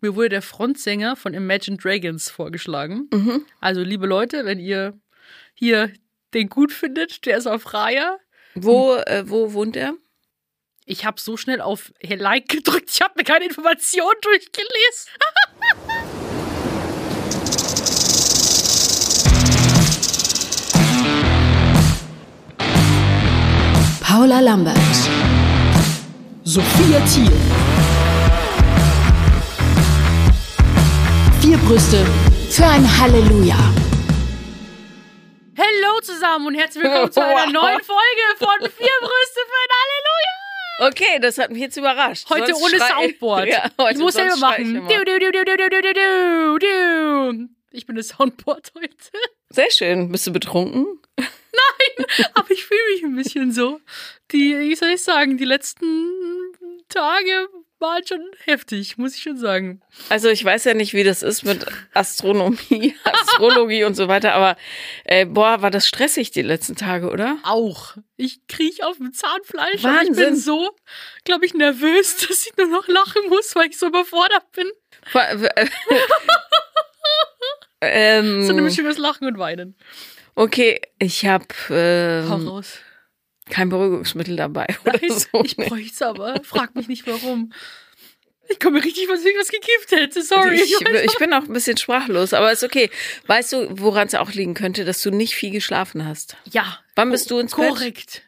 Mir wurde der Frontsänger von Imagine Dragons vorgeschlagen. Mhm. Also, liebe Leute, wenn ihr hier den gut findet, der ist auf Raya. Wo, äh, wo wohnt er? Ich habe so schnell auf Like gedrückt, ich habe mir keine Informationen durchgelesen. Paula Lambert, Sophia Thiel. vier Brüste für ein Halleluja. Hallo zusammen und herzlich willkommen zu einer neuen Folge von Vier Brüste für ein Halleluja. Okay, das hat mich jetzt überrascht. Heute sonst ohne Soundboard. Ja, heute ich muss selber machen. Du, du, du, ich bin das Soundboard heute. Sehr schön. Bist du betrunken? Nein, aber ich fühle mich ein bisschen so. Die, wie soll ich sagen, die letzten Tage waren schon heftig, muss ich schon sagen. Also ich weiß ja nicht, wie das ist mit Astronomie, Astrologie und so weiter, aber äh, boah, war das stressig die letzten Tage, oder? Auch. Ich kriech auf dem Zahnfleisch. aber Ich Wahnsinn. bin so, glaube ich, nervös, dass ich nur noch lachen muss, weil ich so überfordert bin. Äh, ähm, So eine Mischung aus Lachen und Weinen. okay, ich habe Hau ähm, raus. Kein Beruhigungsmittel dabei oder Nein, so. ich bräuchte es aber. Frag mich nicht warum. Ich komme richtig, was ich was gekifft hätte. Sorry. ich, weiß ich bin auch ein bisschen sprachlos, aber ist okay. Weißt du, woran es auch liegen könnte, dass du nicht viel geschlafen hast? Ja. Wann bist du ins Bett? Korrekt.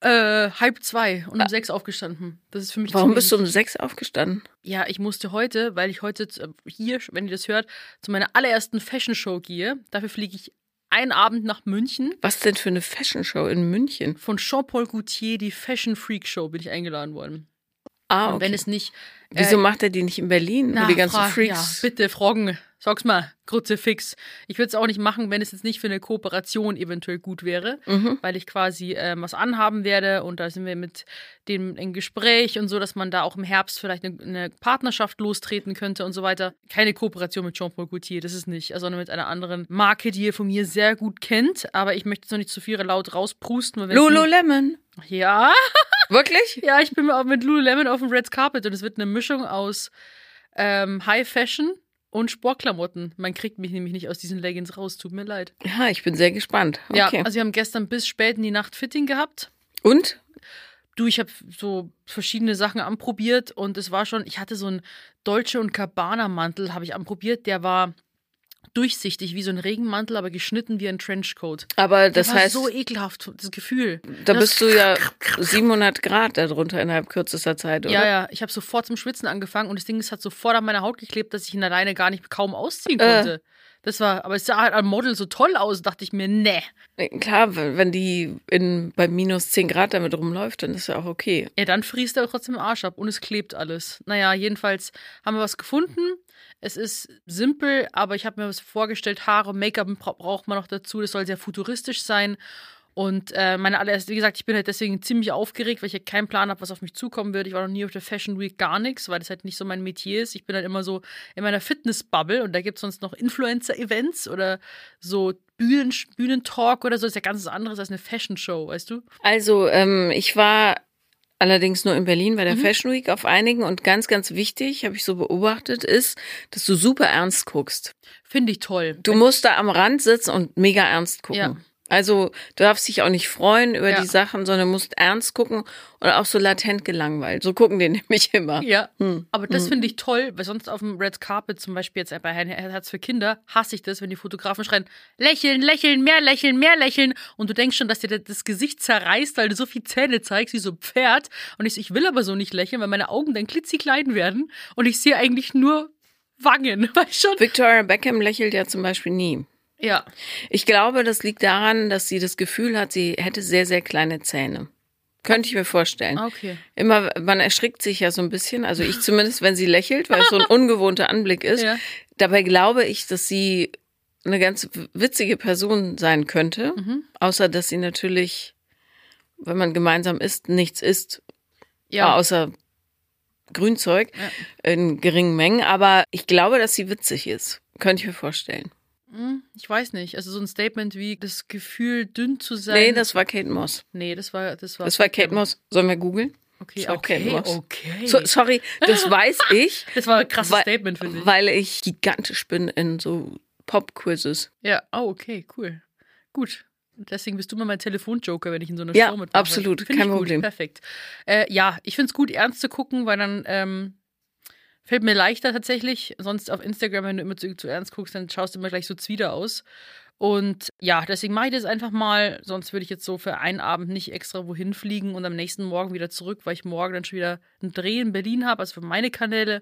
Äh, halb zwei und um sechs aufgestanden. Das ist für mich Warum bist du um sechs aufgestanden? Ja, ich musste heute, weil ich heute äh, hier, wenn ihr das hört, zu meiner allerersten Fashion Show gehe. Dafür fliege ich einen Abend nach München. Was denn für eine Fashion Show in München? Von Jean-Paul Gaultier, die Fashion Freak Show, bin ich eingeladen worden. Ah, Und okay. wenn es nicht. Wieso äh, macht er die nicht in Berlin? na, die ganzen Freaks. Ja, bitte, Froggen. Sag's mal, Kruzifix. Ich würde es auch nicht machen, wenn es jetzt nicht für eine Kooperation eventuell gut wäre, Mhm. weil ich quasi ähm, was anhaben werde und da sind wir mit dem in Gespräch und so, dass man da auch im Herbst vielleicht eine, eine Partnerschaft lostreten könnte und so weiter. Keine Kooperation mit Jean-Paul Gaultier, das ist nicht, sondern mit einer anderen Marke, die ihr von mir sehr gut kennt, aber ich möchte jetzt noch nicht zu viel laut rausprusten. es Lululemon. Ja, Wirklich? ja, ich bin auch mit Lululemon auf dem Red Carpet und es wird eine Mischung aus ähm, High Fashion und Sportklamotten. Man kriegt mich nämlich nicht aus diesen Leggings raus, tut mir leid. Ja, ich bin sehr gespannt. Ja, Okay. also wir haben gestern bis spät in die Nacht Fitting gehabt. Und? Du, ich habe so verschiedene Sachen anprobiert und es war schon, ich hatte so einen Dolce und Gabbana Mantel, habe ich anprobiert, der war durchsichtig wie so ein Regenmantel, aber geschnitten wie ein Trenchcoat. Aber das war heißt, so ekelhaft, das Gefühl. da Das- bist du ja 700 Grad darunter innerhalb kürzester Zeit, oder? Ja, ja, ich habe sofort zum Schwitzen angefangen und das Ding ist hat sofort an meiner Haut geklebt, dass ich ihn alleine gar nicht kaum ausziehen Äh. Das war, aber es sah halt am Model so toll aus, dachte ich mir, ne. Klar, wenn die in, bei minus 10 Grad damit rumläuft, dann ist ja auch okay. Ja, dann friest er trotzdem den Arsch ab und es klebt alles. Naja, jedenfalls haben wir was gefunden. Es ist simpel, aber ich habe mir was vorgestellt. Haare, Make-up bra braucht man noch dazu. Das soll sehr futuristisch sein. Und äh, meine allererste, wie gesagt, ich bin halt deswegen ziemlich aufgeregt, weil ich ja keinen Plan habe, was auf mich zukommen wird. Ich war noch nie auf der Fashion Week, gar nichts, weil das halt nicht so mein Metier ist. Ich bin halt immer so in meiner Fitness-Bubble und da gibt es sonst noch Influencer-Events oder so Bühnen Bühnentalk oder so. Das ist ja ganz was anderes als eine Fashion-Show, weißt du? Also, ähm, ich war allerdings nur in Berlin bei Mhm. der Fashion Week auf einigen und ganz, ganz wichtig, habe ich so beobachtet, ist, dass du super ernst guckst. Finde ich toll. Du musst da am Rand sitzen und mega ernst gucken. Ja. Also du darfst dich auch nicht freuen über Ja. die Sachen, sondern musst ernst gucken und auch so latent gelangweilt. So gucken die nämlich immer. Ja, Hm. aber das finde ich toll, weil sonst auf dem Red Carpet, zum Beispiel jetzt bei Her- Herz für Kinder, hasse ich das, wenn die Fotografen schreien, lächeln, lächeln, mehr lächeln, mehr lächeln und du denkst schon, dass dir das Gesicht zerreißt, weil du so viel Zähne zeigst wie so ein Pferd und ich, so, ich will aber so nicht lächeln, weil meine Augen dann klitzeklein werden und ich sehe eigentlich nur Wangen, weißt schon? Victoria Beckham lächelt ja zum Beispiel nie. Ja, Ich glaube, das liegt daran, dass sie das Gefühl hat, sie hätte sehr, sehr kleine Zähne. Könnte ich mir vorstellen. okay. Immer, man erschrickt sich ja so ein bisschen, also ich zumindest, wenn sie lächelt, weil es so ein ungewohnter Anblick ist. Ja. Dabei glaube ich, dass sie eine ganz witzige Person sein könnte, Mhm. außer dass sie natürlich, wenn man gemeinsam isst, nichts isst, Ja, außer Grünzeug Ja. in geringen Mengen. Aber ich glaube, dass sie witzig ist. Könnte ich mir vorstellen. Hm, ich weiß nicht. Also so ein Statement wie das Gefühl, dünn zu sein. Nee, das war Kate Moss. nee, das war, das war. Das war Kate Moss. Sollen wir googeln? Okay, okay, okay. So, sorry, das weiß ich, das war ein krasses weil- Statement, finde ich. weil ich gigantisch bin in so Pop-Quizzes. Ja, oh, okay, cool. Gut. Deswegen bist du mal mein Telefonjoker, wenn ich in so einer Ja, Show mitmache. absolut, Find kein gut, Problem. Perfekt. Äh, ja, ich finde es gut, ernst zu gucken, weil dann ähm, fällt mir leichter tatsächlich. Sonst auf Instagram, wenn du immer zu, zu ernst guckst, dann schaust du immer gleich so zwider aus. Und ja, deswegen mache ich das einfach mal. Sonst würde ich jetzt so für einen Abend nicht extra wohin fliegen und am nächsten Morgen wieder zurück, weil ich morgen dann schon wieder einen Dreh in Berlin habe, also für meine Kanäle.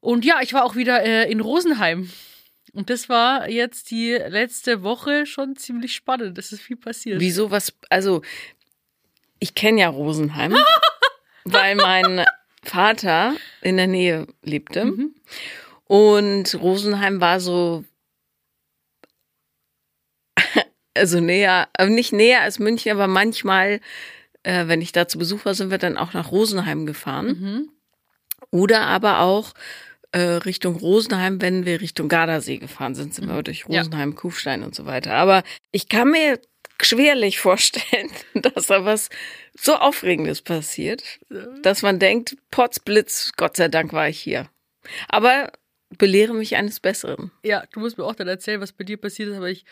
Und ja, ich war auch wieder äh, in Rosenheim. Und das war jetzt die letzte Woche schon ziemlich spannend. Es ist viel passiert. Wieso was? Also, ich kenne ja Rosenheim, weil mein Vater in der Nähe lebte. Mhm. Und Rosenheim war so, also näher, äh, nicht näher als München, aber manchmal, äh, wenn ich da zu Besuch war, sind wir dann auch nach Rosenheim gefahren. Mhm. Oder aber auch äh, Richtung Rosenheim, wenn wir Richtung Gardasee gefahren sind, sind wir Mhm. durch Ja. Rosenheim, Kufstein und so weiter. Aber ich kann mir schwerlich vorstellen, dass da was so Aufregendes passiert, dass man denkt, Potzblitz, Gott sei Dank war ich hier. Aber belehre mich eines Besseren. Ja, du musst mir auch dann erzählen, was bei dir passiert ist, aber ich,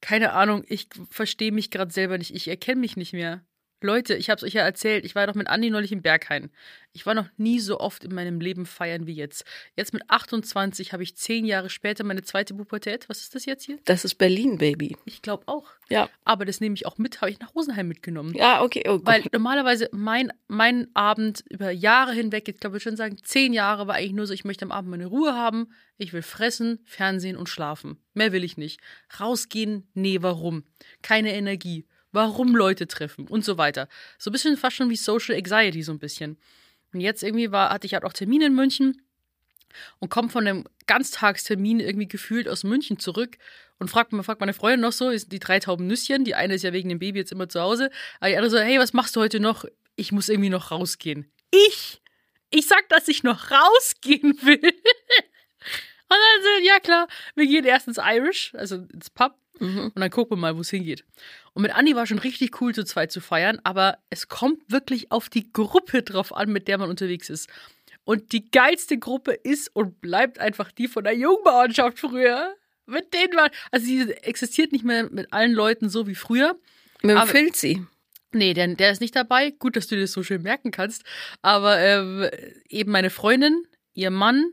keine Ahnung, ich verstehe mich gerade selber nicht. Ich erkenne mich nicht mehr. Leute, ich habe es euch ja erzählt, ich war doch mit Andi neulich im Berghain. Ich war noch nie so oft in meinem Leben feiern wie jetzt. Jetzt mit 28 habe ich zehn Jahre später meine zweite Pubertät. Was ist das jetzt hier? Das ist Berlin, Baby. Ich glaube auch. Ja. Aber das nehme ich auch mit, habe ich nach Rosenheim mitgenommen. Ja, okay. Oh, Weil normalerweise mein, mein Abend über Jahre hinweg, ich glaube, ich würde schon sagen, zehn Jahre war eigentlich nur so, ich möchte am Abend meine Ruhe haben, ich will fressen, Fernsehen und schlafen. Mehr will ich nicht. Rausgehen, nee, warum? Keine Energie. Warum Leute treffen und so weiter. So ein bisschen fast schon wie Social Anxiety, so ein bisschen. Und jetzt irgendwie war, hatte ich halt auch Termine in München und komme von einem Ganztagstermin irgendwie gefühlt aus München zurück und fragt, fragt meine Freundin noch so, die drei tauben Nüsschen, die eine ist ja wegen dem Baby jetzt immer zu Hause, aber die andere so, hey, was machst du heute noch? Ich muss irgendwie noch rausgehen. Ich? Ich sag, dass ich noch rausgehen will. Und dann so, ja klar, wir gehen erst ins Irish, also ins Pub, Mhm. und dann gucken wir mal, wo es hingeht. Und mit Andi war schon richtig cool, zu zweit zu feiern, aber es kommt wirklich auf die Gruppe drauf an, mit der man unterwegs ist. Und die geilste Gruppe ist und bleibt einfach die von der Jungbauernschaft früher. Mit denen war, also sie existiert nicht mehr mit allen Leuten so wie früher. Mit dem Filzi. Nee, denn der ist nicht dabei. Gut, dass du dir das so schön merken kannst. Aber ähm, eben meine Freundin, ihr Mann,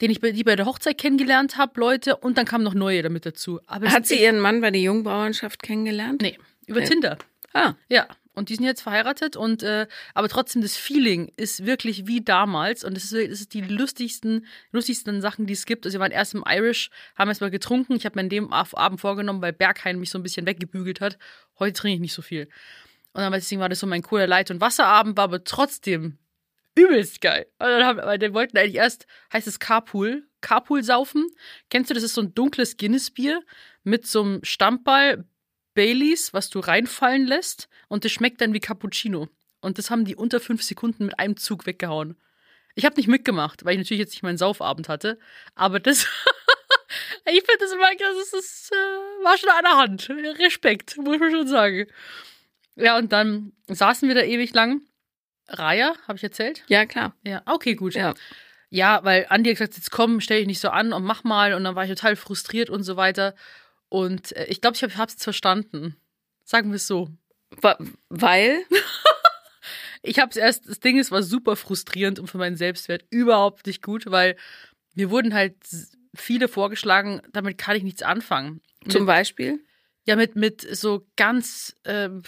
den ich bei, die bei der Hochzeit kennengelernt habe, Leute, und dann kamen noch neue damit dazu. Aber Hat sie ihren Mann bei der Jungbauernschaft kennengelernt? Nee, über Nee. Tinder. Ah, Ja, und die sind jetzt verheiratet und äh, aber trotzdem das Feeling ist wirklich wie damals und es ist, es ist die lustigsten lustigsten Sachen, die es gibt. Also wir waren erst im Irish, haben erst mal getrunken. Ich habe mir an dem Ab- Abend vorgenommen, weil Berghain mich so ein bisschen weggebügelt hat. Heute trinke ich nicht so viel. Und dann deswegen war das so mein cooler Leit- und Wasserabend, war aber trotzdem übelst geil. Und dann haben, weil die wollten eigentlich erst, heißt es Carpool, Carpool saufen. Kennst du, das ist so ein dunkles Guinness-Bier mit so einem Stammball, Baileys, was du reinfallen lässt und das schmeckt dann wie Cappuccino. Und das haben die unter fünf Sekunden mit einem Zug weggehauen. Ich habe nicht mitgemacht, weil ich natürlich jetzt nicht meinen Saufabend hatte. Aber das, ich finde das immer, das, ist, das äh, war schon an der Hand. Respekt, muss man schon sagen. Ja, und dann saßen wir da ewig lang. Raya, habe ich erzählt? ja, klar. Ja, okay, gut. Ja. Ja, weil Andi hat gesagt, jetzt komm, stell dich nicht so an und mach mal. Und dann war ich total frustriert und so weiter. Und äh, ich glaube, ich habe es verstanden. Sagen wir es so. Weil? Ich habe es erst, das Ding ist, war super frustrierend und für meinen Selbstwert überhaupt nicht gut, weil mir wurden halt viele vorgeschlagen, damit kann ich nichts anfangen. Zum mit, Beispiel? ja, mit, mit so ganz ähm,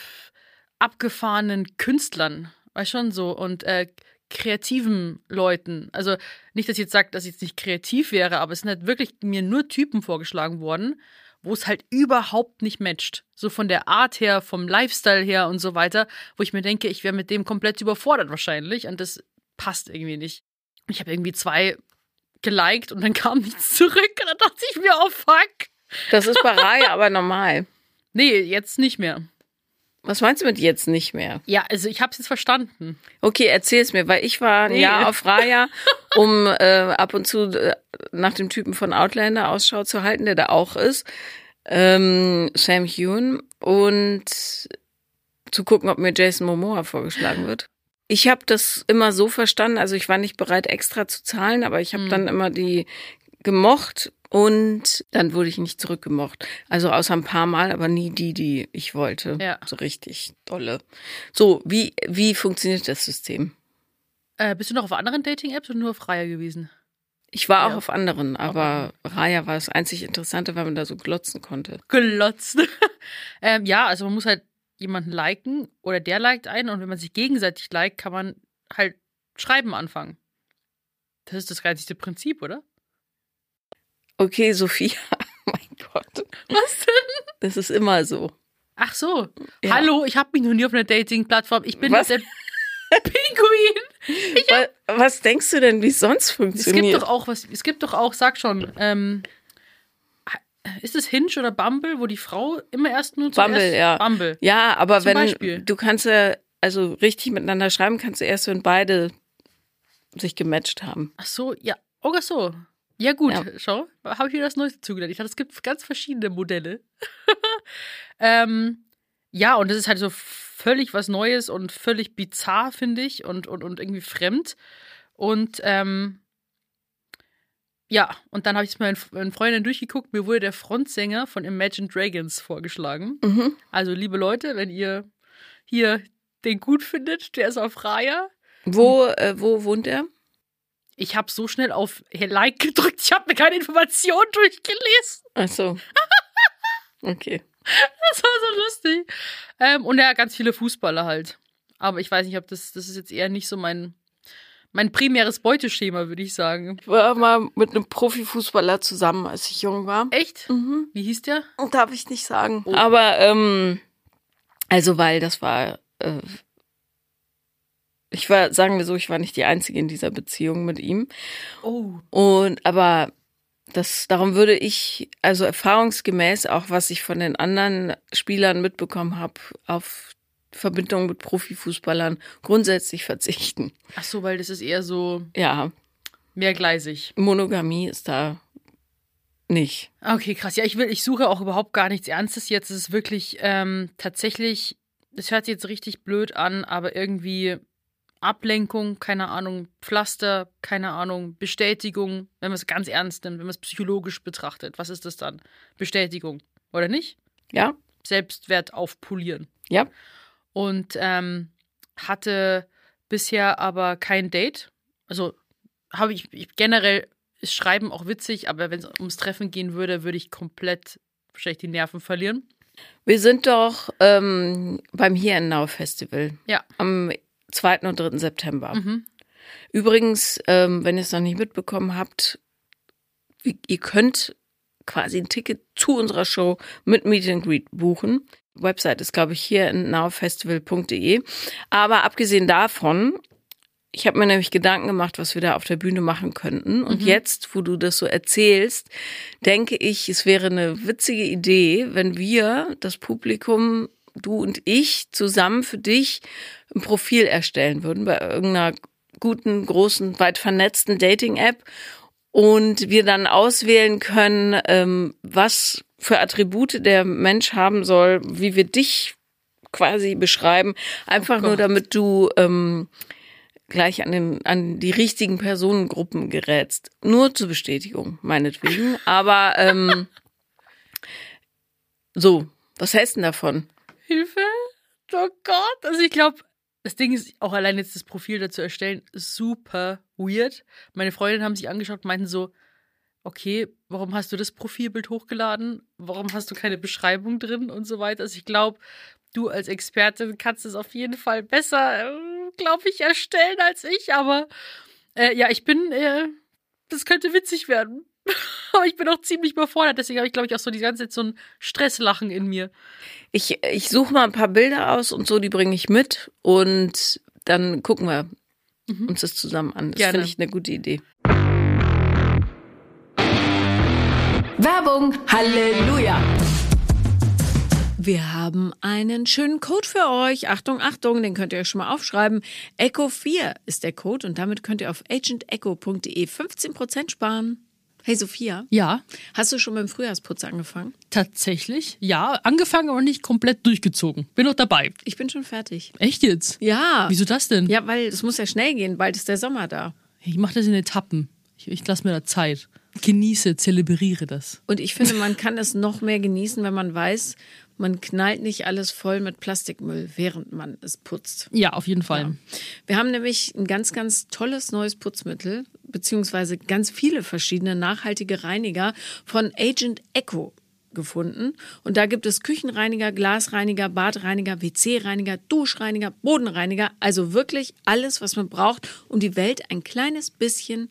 abgefahrenen Künstlern, war schon so, und äh, kreativen Leuten. Also nicht, dass ich jetzt sage, dass ich jetzt nicht kreativ wäre, aber es sind halt wirklich mir nur Typen vorgeschlagen worden, wo es halt überhaupt nicht matcht. So von der Art her, vom Lifestyle her und so weiter, wo ich mir denke, ich wäre mit dem komplett überfordert wahrscheinlich und das passt irgendwie nicht. Ich habe irgendwie zwei geliked und dann kam nichts zurück und dann dachte ich mir, oh fuck. Das ist bei Raya aber normal. Nee, jetzt nicht mehr. Was meinst du mit jetzt nicht mehr? Ja, also ich habe es jetzt verstanden. Okay, erzähl's mir, weil ich war ein Nee. Jahr auf Raya, um äh, ab und zu äh, nach dem Typen von Outlander Ausschau zu halten, der da auch ist. Ähm, Sam Hewn. Und zu gucken, ob mir Jason Momoa vorgeschlagen wird. Ich habe das immer so verstanden, also ich war nicht bereit, extra zu zahlen, aber ich habe Mhm. dann immer die gemocht und dann wurde ich nicht zurückgemocht. Also außer ein paar Mal, aber nie die, die ich wollte. Ja. So richtig dolle. So, wie, wie funktioniert das System? Äh, bist du noch auf anderen Dating-Apps oder nur auf Raya gewesen? Ich war auch Ja. auf anderen, aber Raya war das einzig Interessante, weil man da so glotzen konnte. Glotzt. ähm, ja, also man muss halt jemanden liken oder der liked einen und wenn man sich gegenseitig liked, kann man halt schreiben anfangen. Das ist das einzige Prinzip, oder? Okay, Sophia. mein Gott. Was denn? Das ist immer so. Ach so. Ja. Hallo, ich habe mich noch nie auf einer Dating-Plattform. Ich bin Was? der Pinguin. Wa- Was denkst du denn, wie es sonst Es gibt funktioniert? doch auch was, es gibt doch auch, sag schon, ähm, ist es Hinge oder Bumble, wo die Frau immer erst nur zuerst Bumble, ja. Bumble. ja, aber Zum wenn Beispiel. du kannst ja also richtig miteinander schreiben, kannst du erst, wenn beide sich gematcht haben. Ach so, ja. Oh, so. Ja, gut, Ja. schau. Habe ich wieder das Neueste zugelernt. Ich dachte, es gibt ganz verschiedene Modelle. ähm, ja, und das ist halt so völlig was Neues und völlig bizarr, finde ich, und, und, und irgendwie fremd. Und ähm, ja, und dann habe ich es meinen Freundinnen durchgeguckt. Mir wurde der Frontsänger von Imagine Dragons vorgeschlagen. Mhm. Also, liebe Leute, wenn ihr hier den gut findet, der ist auf Raya. Wo, äh, wo wohnt er? Ich habe so schnell auf Like gedrückt, ich habe mir keine Informationen durchgelesen. Ach so. Okay. Das war so lustig. Ähm, und ja, ganz viele Fußballer halt. Aber ich weiß nicht, ob das, das ist jetzt eher nicht so mein, mein primäres Beuteschema, würde ich sagen. Ich war mal mit einem Profifußballer zusammen, als ich jung war. Echt? Mhm. Wie hieß der? Darf ich nicht sagen. Oh. Aber, ähm, also, weil das war, äh, ich war, sagen wir so, ich war nicht die Einzige in dieser Beziehung mit ihm. Oh. Und, aber das, darum würde ich, also erfahrungsgemäß auch, was ich von den anderen Spielern mitbekommen habe, auf Verbindungen mit Profifußballern grundsätzlich verzichten. Ach so, weil das ist eher so Ja, mehrgleisig. Monogamie ist da nicht. Okay, krass. Ja, ich will, ich suche auch überhaupt gar nichts Ernstes jetzt. Es ist wirklich ähm, tatsächlich, das hört sich jetzt richtig blöd an, aber irgendwie Ablenkung, keine Ahnung, Pflaster, keine Ahnung, Bestätigung, wenn man es ganz ernst nimmt, wenn man es psychologisch betrachtet. Was ist das dann? Bestätigung, oder nicht? Ja, Selbstwert aufpolieren. ja. Und ähm, hatte bisher aber kein Date. Also habe ich, ich generell ist Schreiben auch witzig, aber wenn es ums Treffen gehen würde, würde ich komplett wahrscheinlich die Nerven verlieren. Wir sind doch ähm, beim Here and Now Festival Ja. am 2. und 3. September. Mhm. Übrigens, ähm, wenn ihr es noch nicht mitbekommen habt, ihr könnt quasi ein Ticket zu unserer Show mit Meet and Greet buchen. Website ist, glaube ich, hier in nowfestival.de. Aber abgesehen davon, ich habe mir nämlich Gedanken gemacht, was wir da auf der Bühne machen könnten. Und jetzt, wo du das so erzählst, denke ich, es wäre eine witzige Idee, wenn wir, das Publikum, du und ich, zusammen für dich ein Profil erstellen würden bei irgendeiner guten, großen, weit vernetzten Dating-App und wir dann auswählen können, ähm, was für Attribute der Mensch haben soll, wie wir dich quasi beschreiben, einfach nur Gott. damit du ähm, gleich an, den, an die richtigen Personengruppen gerätst. Nur zur Bestätigung, meinetwegen. Aber ähm, so, was hältst du denn davon? Hilfe! Oh Gott! Also ich glaube, das Ding ist auch allein jetzt das Profil dazu erstellen, super weird. Meine Freundinnen haben sich angeschaut meinten so, okay, warum hast du das Profilbild hochgeladen? Warum hast du keine Beschreibung drin und so weiter? Also ich glaube, du als Expertin kannst es auf jeden Fall besser, äh, glaube ich, erstellen als ich. Aber äh, ja, ich bin, äh, das könnte witzig werden. Aber ich bin auch ziemlich überfordert, deswegen habe ich, glaube ich, auch so die ganze Zeit so ein Stresslachen in mir. Ich, ich suche mal ein paar Bilder aus und so, die bringe ich mit und dann gucken wir uns das zusammen an. Das finde ich eine gute Idee. Werbung, Halleluja! Wir haben einen schönen Code für euch. Achtung, Achtung, den könnt ihr euch schon mal aufschreiben. Echo 4 ist der Code und damit könnt ihr auf agentecho.de 15% sparen. Hey Sophia, Ja, hast du schon beim Frühjahrsputz angefangen? tatsächlich. Ja, angefangen, aber nicht komplett durchgezogen. Bin noch dabei. Ich bin schon fertig. Echt jetzt? Ja. Wieso das denn? Ja, weil es muss ja schnell gehen, bald ist der Sommer da. Ich mache das in Etappen. Ich, ich lasse mir da Zeit. Genieße, zelebriere das. Und ich finde, man kann es noch mehr genießen, wenn man weiß, man knallt nicht alles voll mit Plastikmüll, während man es putzt. Ja, auf jeden Fall. Wir haben nämlich ein ganz, ganz tolles neues Putzmittel, beziehungsweise ganz viele verschiedene nachhaltige Reiniger von Agent Echo gefunden. Und da gibt es Küchenreiniger, Glasreiniger, Badreiniger, WC-Reiniger, Duschreiniger, Bodenreiniger. Also wirklich alles, was man braucht, um die Welt ein kleines bisschen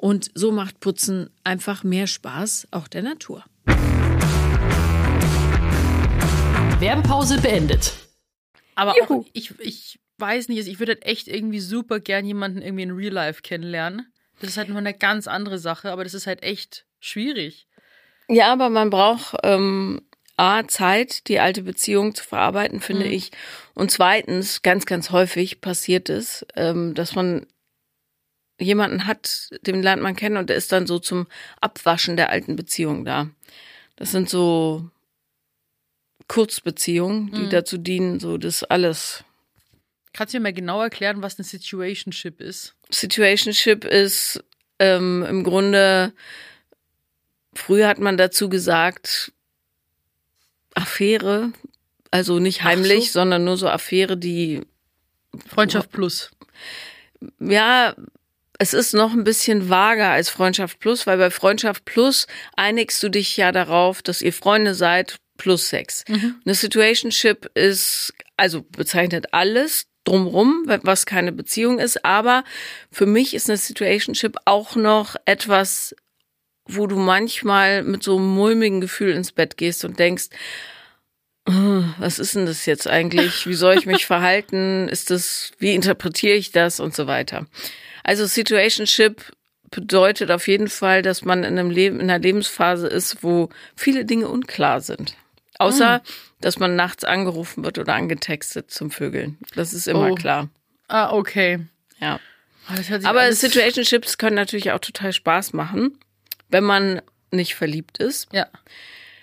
und so macht Putzen einfach mehr Spaß, auch der Natur. Werbepause beendet. Aber Juhu. auch ich, ich weiß nicht, ich würde halt echt irgendwie super gern jemanden irgendwie in Real Life kennenlernen. Das ist halt nur eine ganz andere Sache, aber das ist halt echt schwierig. Ja, aber man braucht ähm, A, Zeit, die alte Beziehung zu verarbeiten, finde ich. Und zweitens, ganz, ganz häufig passiert es, ähm, dass man jemanden hat, den lernt man kennen und der ist dann so zum Abwaschen der alten Beziehung da. Das sind so Kurzbeziehungen, die dazu dienen, so das alles. Kannst du mir mal genau erklären, was eine Situationship ist? Situationship ist ähm, im Grunde, früher hat man dazu gesagt, Affäre, also nicht heimlich, so. sondern nur so Affäre, die, Freundschaft plus. ja, es ist noch ein bisschen vager als Freundschaft plus, weil bei Freundschaft plus einigst du dich ja darauf, dass ihr Freunde seid plus Sex. Eine Situationship ist, also bezeichnet alles drumrum, was keine Beziehung ist, aber für mich ist eine Situationship auch noch etwas, wo du manchmal mit so einem mulmigen Gefühl ins Bett gehst und denkst, "Ah, was ist denn das jetzt eigentlich? Wie soll ich mich verhalten? Ist das, wie interpretiere ich das und so weiter? Also Situationship bedeutet auf jeden Fall, dass man in einem Leben, in einer Lebensphase ist, wo viele Dinge unklar sind. Außer, dass man nachts angerufen wird oder angetextet zum Vögeln. Das ist immer Oh. klar. Ah, okay. Ja. Ah, Aber Situationships können natürlich auch total Spaß machen, wenn man nicht verliebt ist Ja.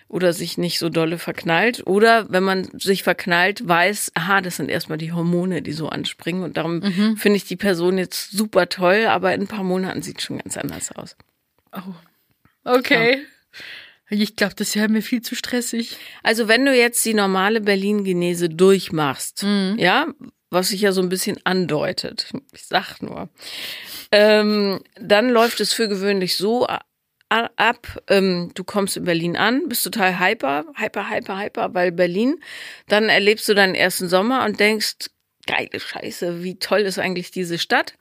Oder sich nicht so dolle verknallt oder wenn man sich verknallt, weiß, aha, das sind erstmal die Hormone, die so anspringen und darum Mhm. finde ich die Person jetzt super toll, aber in ein paar Monaten sieht schon ganz anders aus. Okay. Ich glaube, das wäre mir viel zu stressig. Also wenn du jetzt die normale Berlin-Genese durchmachst, ja, was sich ja so ein bisschen andeutet, ich sag nur, ähm, dann läuft es für gewöhnlich so ab, ähm, du kommst in Berlin an, bist total hyper, hyper, hyper, hyper, weil Berlin, dann erlebst du deinen ersten Sommer und denkst, geile Scheiße, wie toll ist eigentlich diese Stadt.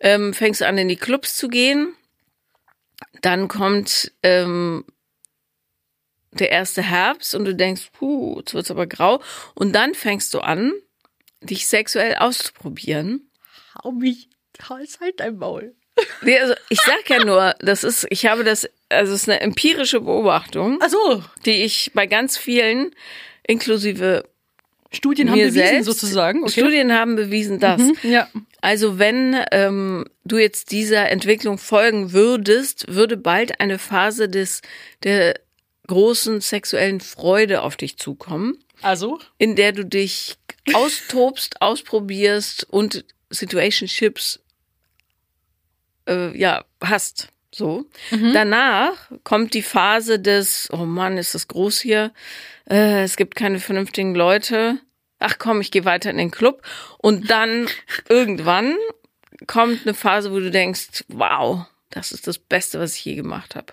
Ähm, fängst an, in die Clubs zu gehen, dann kommt ähm, der erste Herbst und du denkst, puh, jetzt wird's aber grau. Und dann fängst du an, dich sexuell auszuprobieren. Hau mich. Halt halt dein Maul. Nee, also ich sag ja nur, das ist, ich habe das, also es ist eine empirische Beobachtung, Ach so. die ich bei ganz vielen, inklusive Studien haben bewiesen selbst, sozusagen. Okay. Studien haben bewiesen das. Mhm, ja. Also wenn ähm, du jetzt dieser Entwicklung folgen würdest, würde bald eine Phase des der großen sexuellen Freude auf dich zukommen, Also? in der du dich austobst, ausprobierst und Situationships äh, ja hast. So. Danach kommt die Phase des, oh Mann, ist das groß hier. Äh, es gibt keine vernünftigen Leute. Ach komm, ich gehe weiter in den Club. Und dann irgendwann kommt eine Phase, wo du denkst, wow, das ist das Beste, was ich je gemacht habe.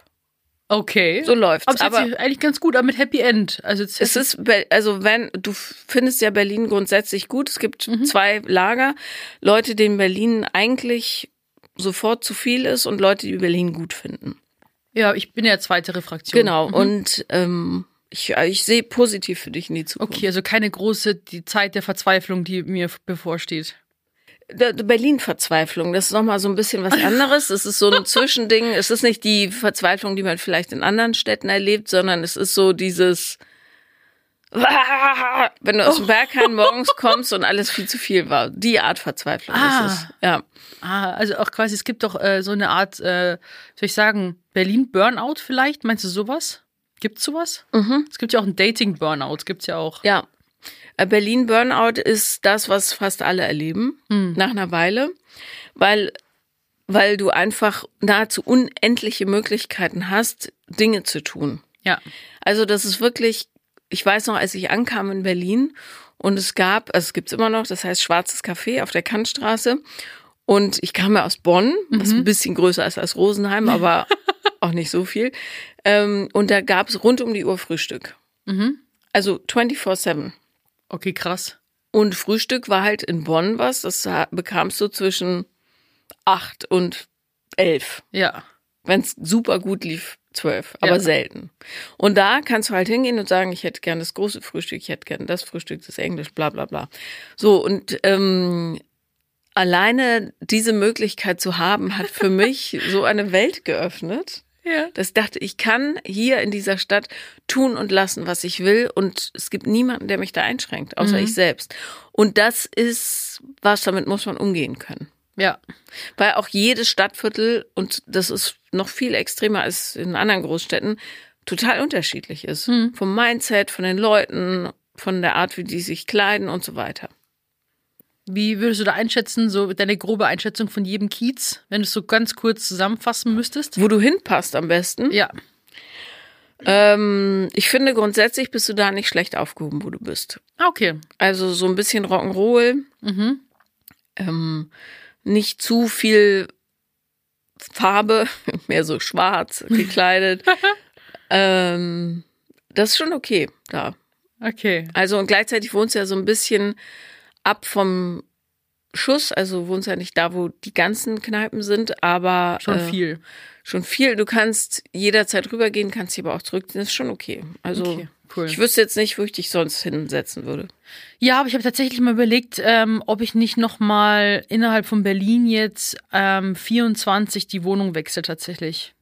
Okay. So läuft's. Aber es Aber eigentlich ganz gut, aber mit Happy End. Also es ist, also wenn, du findest ja Berlin grundsätzlich gut. Es gibt zwei Lager. Leute, denen Berlin eigentlich sofort zu viel ist und Leute, die Berlin gut finden. ja, ich bin ja zweite Fraktion. Genau. Und ähm, ich, ich sehe positiv für dich in die Zukunft. Okay, also keine große die Zeit der Verzweiflung, die mir bevorsteht. Berlin-Verzweiflung, das ist nochmal so ein bisschen was anderes. Es ist so ein Zwischending. Es ist nicht die Verzweiflung, die man vielleicht in anderen Städten erlebt, sondern es ist so dieses, wenn du aus dem Berghain morgens kommst und alles viel zu viel war. Die Art Verzweiflung Ah. ist es. Ja. Ah, also auch quasi, es gibt doch äh, so eine Art, äh, soll ich sagen, Berlin-Burnout vielleicht? Meinst du sowas? Gibt's sowas? Mhm. Es gibt ja auch einen Dating-Burnout, gibt's ja auch. Ja. Äh, Berlin Burnout ist das, was fast alle erleben, nach einer Weile, weil, weil du einfach nahezu unendliche Möglichkeiten hast, Dinge zu tun. Ja. Also das ist wirklich, ich weiß noch, als ich ankam in Berlin und es gab, also es gibt's immer noch, das heißt Schwarzes Café auf der Kantstraße und ich kam ja aus Bonn, was ein bisschen größer ist als Rosenheim, aber auch nicht so viel. Ähm, und da gab's rund um die Uhr Frühstück. Also 24-7. Okay, krass. Und Frühstück war halt in Bonn was, das bekamst du zwischen acht und elf. Ja. Wenn es super gut lief, zwölf, aber Ja. selten. Und da kannst du halt hingehen und sagen, ich hätte gern das große Frühstück, ich hätte gern das Frühstück, das Englisch, bla bla bla. So, und ähm, alleine diese Möglichkeit zu haben, hat für mich so eine Welt geöffnet. Ja. Das dachte, ich kann hier in dieser Stadt tun und lassen, was ich will. Und es gibt niemanden, der mich da einschränkt, außer ich selbst. Und das ist was, damit muss man umgehen können. Ja. Weil auch jedes Stadtviertel, und das ist noch viel extremer als in anderen Großstädten, total unterschiedlich ist. Vom Mindset, von den Leuten, von der Art, wie die sich kleiden und so weiter. Wie würdest du da einschätzen, so deine grobe Einschätzung von jedem Kiez, wenn du es so ganz kurz zusammenfassen müsstest? Wo du hinpasst am besten. Ja. Ähm, ich finde, grundsätzlich bist du da nicht schlecht aufgehoben, wo du bist. Ah, Okay. Also so ein bisschen Rock'n'Roll. Ähm, nicht zu viel Farbe, mehr so schwarz gekleidet. ähm, das ist schon okay da. Okay. Also und gleichzeitig wohnst du ja so ein bisschen ab vom Schuss, also wohnst ja nicht da, wo die ganzen Kneipen sind, aber Schon äh, viel. Schon viel. Du kannst jederzeit rübergehen, kannst dich aber auch zurückziehen. Das ist schon okay. Also Okay, cool. ich wüsste jetzt nicht, wo ich dich sonst hinsetzen würde. Ja, aber ich habe tatsächlich mal überlegt, ähm, ob ich nicht noch mal innerhalb von Berlin jetzt ähm, 24 die Wohnung wechsle tatsächlich.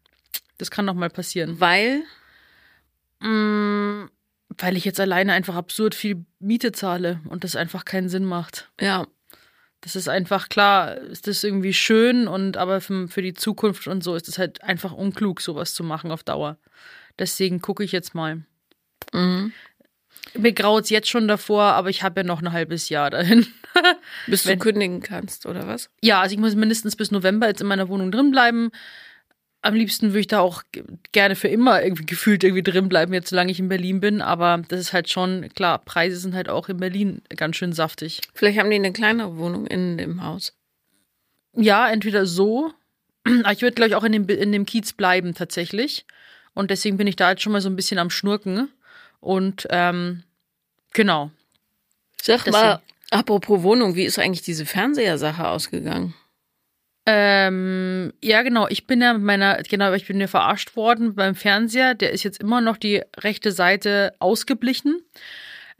Das kann noch mal passieren. Weil Mm, weil ich jetzt alleine einfach absurd viel Miete zahle und das einfach keinen Sinn macht. ja, Das ist einfach klar, ist das irgendwie schön und aber für, für die Zukunft und so ist es halt einfach unklug, sowas zu machen auf Dauer. Deswegen gucke ich jetzt mal. Mhm. Mir graut jetzt schon davor, aber ich habe ja noch ein halbes Jahr dahin. bis du kündigen kannst, oder was? ja, also ich muss mindestens bis November jetzt in meiner Wohnung drin bleiben. Am liebsten würde ich da auch ge- gerne für immer irgendwie gefühlt irgendwie drin bleiben, jetzt solange ich in Berlin bin. Aber das ist halt schon, klar, Preise sind halt auch in Berlin ganz schön saftig. Vielleicht haben die eine kleinere Wohnung in dem Haus. Ja, entweder so. Aber ich würde, glaube ich, auch in dem, in dem Kiez bleiben tatsächlich. Und deswegen bin ich da jetzt schon mal so ein bisschen am Schnurken. Und ähm, genau. Sag Deswegen. mal, apropos Wohnung, wie ist eigentlich diese Fernsehersache ausgegangen? Ähm, ja, genau. Ich bin ja mit meiner, genau, ich bin ja verarscht worden beim Fernseher. Der ist jetzt immer noch die rechte Seite ausgeblichen.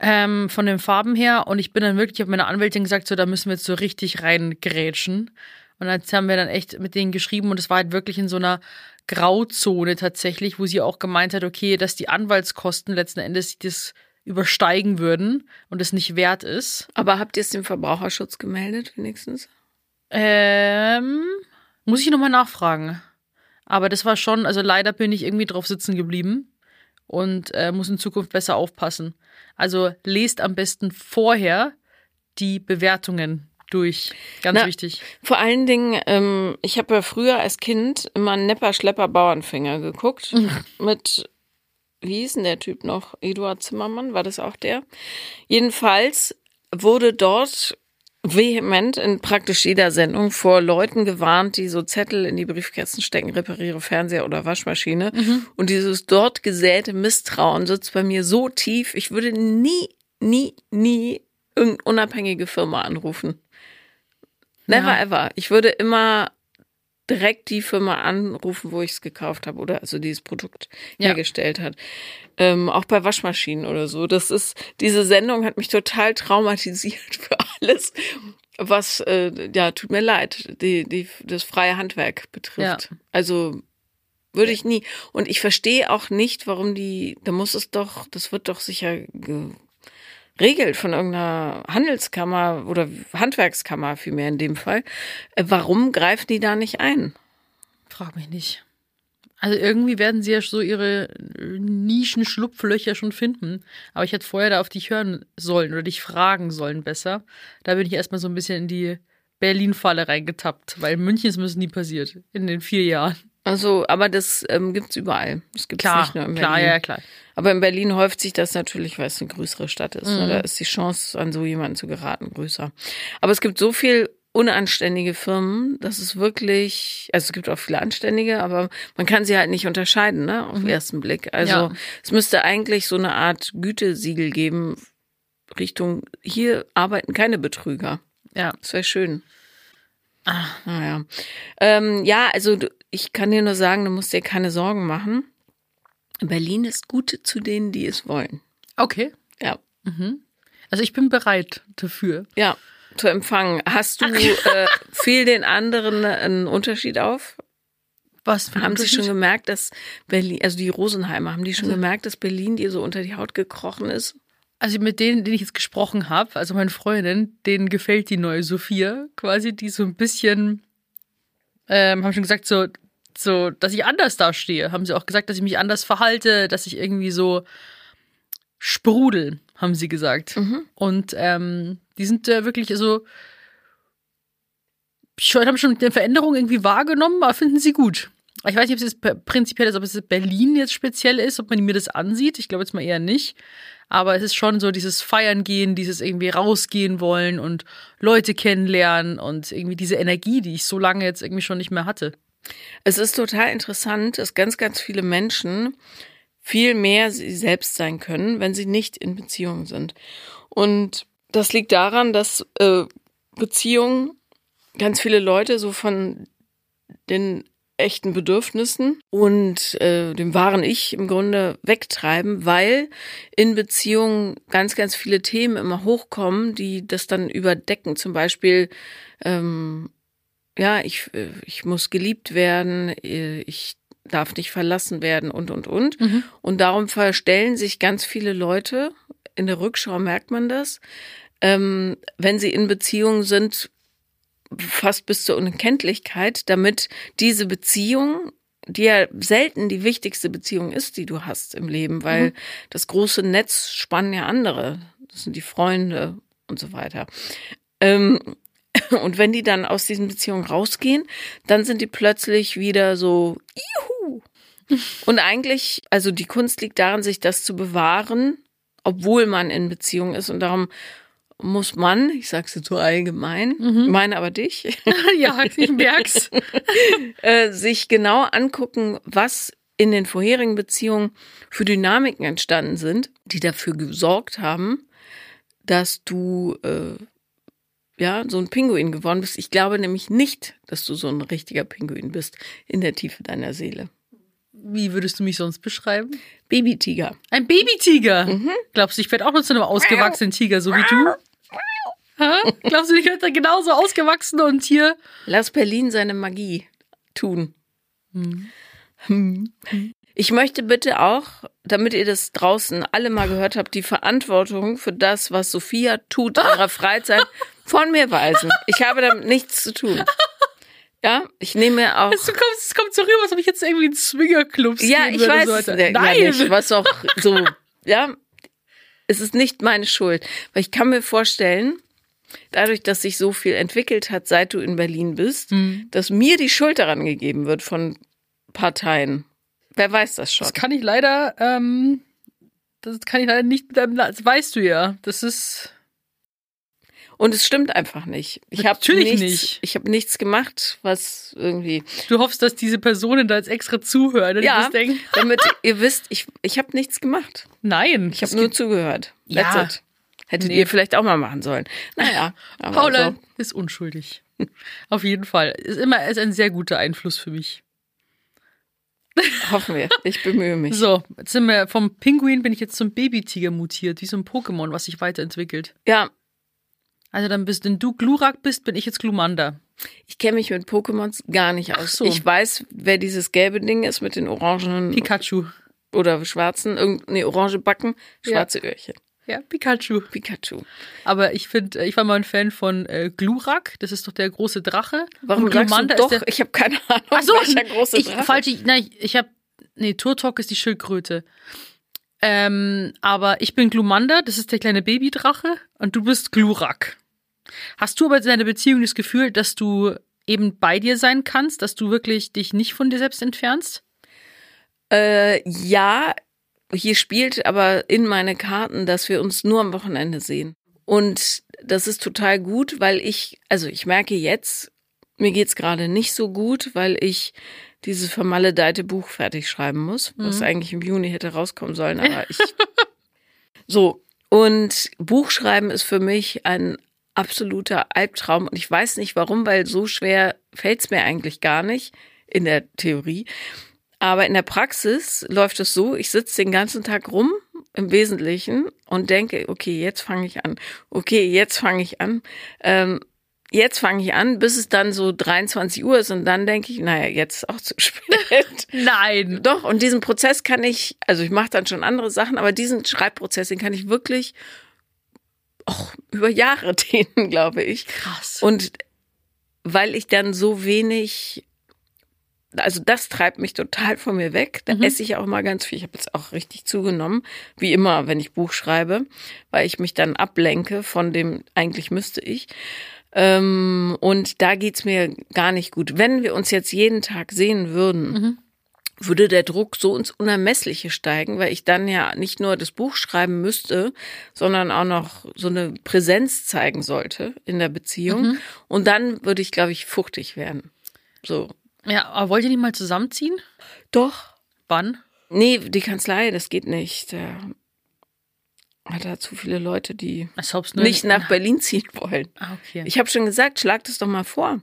Ähm, von den Farben her. Und ich bin dann wirklich, ich habe meiner Anwältin gesagt, so, da müssen wir jetzt so richtig reingrätschen. Und dann haben wir dann echt mit denen geschrieben und es war halt wirklich in so einer Grauzone tatsächlich, wo sie auch gemeint hat, okay, dass die Anwaltskosten letzten Endes das übersteigen würden und es nicht wert ist. Aber habt ihr es dem Verbraucherschutz gemeldet, wenigstens? Ähm, muss ich nochmal nachfragen. Aber das war schon, also leider bin ich irgendwie drauf sitzen geblieben und äh, muss in Zukunft besser aufpassen. Also lest am besten vorher die Bewertungen durch. Ganz Na, wichtig. Vor allen Dingen, ähm, ich habe ja früher als Kind immer Nepper, Schlepper, Bauernfänger geguckt. mit, wie hieß denn der Typ noch? Eduard Zimmermann, war das auch der? Jedenfalls wurde dort vehement in praktisch jeder Sendung vor Leuten gewarnt, die so Zettel in die Briefkästen stecken, repariere Fernseher oder Waschmaschine. Und dieses dort gesäte Misstrauen sitzt bei mir so tief, ich würde nie, nie, nie irgendeine unabhängige Firma anrufen. Never Ja. ever. Ich würde immer direkt die Firma anrufen, wo ich es gekauft habe oder also dieses Produkt Ja. hergestellt hat. Ähm, auch bei Waschmaschinen oder so. Das ist, diese Sendung hat mich total traumatisiert für alles, was, äh, ja, tut mir leid, die, die, das freie Handwerk betrifft. Ja. Also würde ich nie. Und ich verstehe auch nicht, warum die, da muss es doch, das wird doch sicher geregelt von irgendeiner Handelskammer oder Handwerkskammer vielmehr in dem Fall. Äh, Warum greifen die da nicht ein? Frag mich nicht. Also irgendwie werden sie ja so ihre Nischen-Schlupflöcher schon finden. Aber ich hätte vorher da auf dich hören sollen oder dich fragen sollen besser. Da bin ich erstmal so ein bisschen in die Berlin-Falle reingetappt, weil in München ist mir das nie passiert. In den vier Jahren. Also, aber das ähm, gibt's überall. Das gibt's Klar, nicht nur in klar, Berlin. ja, klar. Aber in Berlin häuft sich das natürlich, weil es eine größere Stadt ist. Ne? Da ist die Chance, an so jemanden zu geraten, größer. Aber es gibt so viel unanständige Firmen, das ist wirklich, also es gibt auch viele anständige, aber man kann sie halt nicht unterscheiden, ne, auf den ersten Blick. Also Ja. es müsste eigentlich so eine Art Gütesiegel geben, Richtung, hier arbeiten keine Betrüger. Ja. Das wäre schön. Ah. Naja. Ähm, ja, also ich kann dir nur sagen, du musst dir keine Sorgen machen. Berlin ist gut zu denen, die es wollen. Okay. Ja. Also ich bin bereit dafür. Ja, zu empfangen. Hast du, äh, fiel den anderen einen Unterschied auf? Was Haben sie schon gemerkt, dass Berlin, also die Rosenheimer, haben die schon gemerkt, dass Berlin dir so unter die Haut gekrochen ist? Also mit denen, denen ich jetzt gesprochen habe, also meine Freundin, denen gefällt die neue Sophia quasi, die so ein bisschen, ähm, haben schon gesagt, so, so, dass ich anders dastehe. Haben sie auch gesagt, dass ich mich anders verhalte, dass ich irgendwie so sprudel, haben sie gesagt. Und ähm, die sind äh, wirklich so, schon, haben schon eine Veränderung irgendwie wahrgenommen, aber finden sie gut. Ich weiß nicht, ob es jetzt prinzipiell ist, ob es Berlin jetzt speziell ist, ob man mir das ansieht. Ich glaube jetzt mal eher nicht. Aber es ist schon so dieses Feiern gehen, dieses irgendwie rausgehen wollen und Leute kennenlernen und irgendwie diese Energie, die ich so lange jetzt irgendwie schon nicht mehr hatte. Es ist total interessant, dass ganz, ganz viele Menschen viel mehr sie selbst sein können, wenn sie nicht in Beziehung sind. Und das liegt daran, dass äh, Beziehungen ganz viele Leute so von den echten Bedürfnissen und äh, dem wahren Ich im Grunde wegtreiben, weil in Beziehungen ganz, ganz viele Themen immer hochkommen, die das dann überdecken. Zum Beispiel ähm, ja, ich, äh, ich muss geliebt werden, äh, ich darf nicht verlassen werden und, und, und. Und darum verstellen sich ganz viele Leute, in der Rückschau merkt man das, ähm, wenn sie in Beziehungen sind, fast bis zur Unkenntlichkeit, damit diese Beziehung, die ja selten die wichtigste Beziehung ist, die du hast im Leben, weil das große Netz spannen ja andere. Das sind die Freunde und so weiter. Ähm, und wenn die dann aus diesen Beziehungen rausgehen, dann sind die plötzlich wieder so, juhu. Und eigentlich, also die Kunst liegt darin, sich das zu bewahren, obwohl man in Beziehung ist. Und darum muss man, ich sag's jetzt so allgemein, meine aber dich, ja, ich merk's. äh, sich genau angucken, was in den vorherigen Beziehungen für Dynamiken entstanden sind, die dafür gesorgt haben, dass du äh, ja so ein Pinguin geworden bist. Ich glaube nämlich nicht, dass du so ein richtiger Pinguin bist in der Tiefe deiner Seele. Wie würdest du mich sonst beschreiben? Babytiger. Ein Babytiger. Glaubst du, ich werde auch nur zu einem ausgewachsenen Tiger, so wie du? Hä? Glaubst du, ich werde genauso ausgewachsen und hier? Lass Berlin seine Magie tun. Hm. Ich möchte bitte auch, damit ihr das draußen alle mal gehört habt, die Verantwortung für das, was Sophia tut in ihrer Freizeit, von mir weisen. Ich habe damit nichts zu tun. Ja, ich nehme auch. Es kommt, es kommt so rüber, als ob ich jetzt irgendwie in Swingerclubs Ja, ich weiß und es so ja, Nein! nicht, was auch so, ja, es ist nicht meine Schuld, weil ich kann mir vorstellen, dadurch, dass sich so viel entwickelt hat, seit du in Berlin bist, Hm. dass mir die Schuld daran gegeben wird von Parteien. Wer weiß das schon? Das kann ich leider, ähm, das kann ich leider nicht mit deinem, das weißt du ja. Das ist, Und es stimmt einfach nicht. Ich habe Natürlich nichts, nicht. Ich habe nichts gemacht, was irgendwie. du hoffst, dass diese Personen da jetzt extra zuhören und Ja. ja. denken, Damit ihr wisst, ich, ich habe nichts gemacht. nein. Ich habe nur zugehört. Ja. That's it. Hättet Nee. ihr vielleicht auch mal machen sollen. Naja. aber Paula so. ist unschuldig. Auf jeden Fall. Ist immer ist ein sehr guter Einfluss für mich. Hoffen wir. Ich bemühe mich. So, jetzt sind wir vom Pinguin bin ich jetzt zum Babytiger mutiert, wie so ein Pokémon, was sich weiterentwickelt. Ja, Also dann bist, wenn du Glurak bist, bin ich jetzt Glumanda. ich kenne mich mit Pokémons gar nicht aus. so. Ich weiß, wer dieses gelbe Ding ist mit den orangenen Pikachu. oder schwarzen, nee, orange Backen, schwarze Öhrchen. Ja, Pikachu. Pikachu. Aber ich finde, ich war mal ein Fan von äh, Glurak, das ist doch der große Drache. Warum Und sagst du Glumanda doch? ich habe keine Ahnung, Ach so, welcher große ich, Drache. falsch, ich, nein, ich habe, nee, Turtok ist die Schildkröte. Ähm, aber ich bin Glumanda, das ist der kleine Babydrache, und du bist Glurak. Hast du aber in deiner Beziehung das Gefühl, dass du eben bei dir sein kannst, dass du wirklich dich nicht von dir selbst entfernst? Äh, ja, hier spielt aber in meine Karten, dass wir uns nur am Wochenende sehen. Und das ist total gut, weil ich, also ich merke jetzt, mir geht's gerade nicht so gut, weil ich dieses vermaledeite Buch fertig schreiben muss, was eigentlich im Juni hätte rauskommen sollen, aber ich. so. Und Buchschreiben ist für mich ein absoluter Albtraum. Und ich weiß nicht warum, weil so schwer fällt's mir eigentlich gar nicht in der Theorie. Aber in der Praxis läuft es so, ich sitze den ganzen Tag rum im Wesentlichen und denke, okay, jetzt fange ich an. Okay, jetzt fange ich an. Ähm, jetzt fange ich an, bis es dann so 23 Uhr ist und dann denke ich, naja, jetzt ist auch zu spät. Nein. Doch, und diesen Prozess kann ich, also ich mache dann schon andere Sachen, aber diesen Schreibprozess, den kann ich wirklich auch über Jahre dehnen, glaube ich. Krass. Und weil ich dann so wenig, also das treibt mich total von mir weg. Da esse ich auch mal ganz viel. Ich habe jetzt auch richtig zugenommen, wie immer, wenn ich Buch schreibe, weil ich mich dann ablenke von dem, eigentlich müsste ich. Ähm, und da geht's mir gar nicht gut. Wenn wir uns jetzt jeden Tag sehen würden, würde der Druck so ins Unermessliche steigen, weil ich dann ja nicht nur das Buch schreiben müsste, sondern auch noch so eine Präsenz zeigen sollte in der Beziehung. Und dann würde ich, glaube ich, fuchtig werden. So. ja, aber wollt ihr nicht mal zusammenziehen? Doch. Wann? Nee, die Kanzlei, das geht nicht. Der hat da zu viele Leute, die nicht nach Berlin ziehen wollen. Ah, okay. Ich habe schon gesagt, schlag das doch mal vor.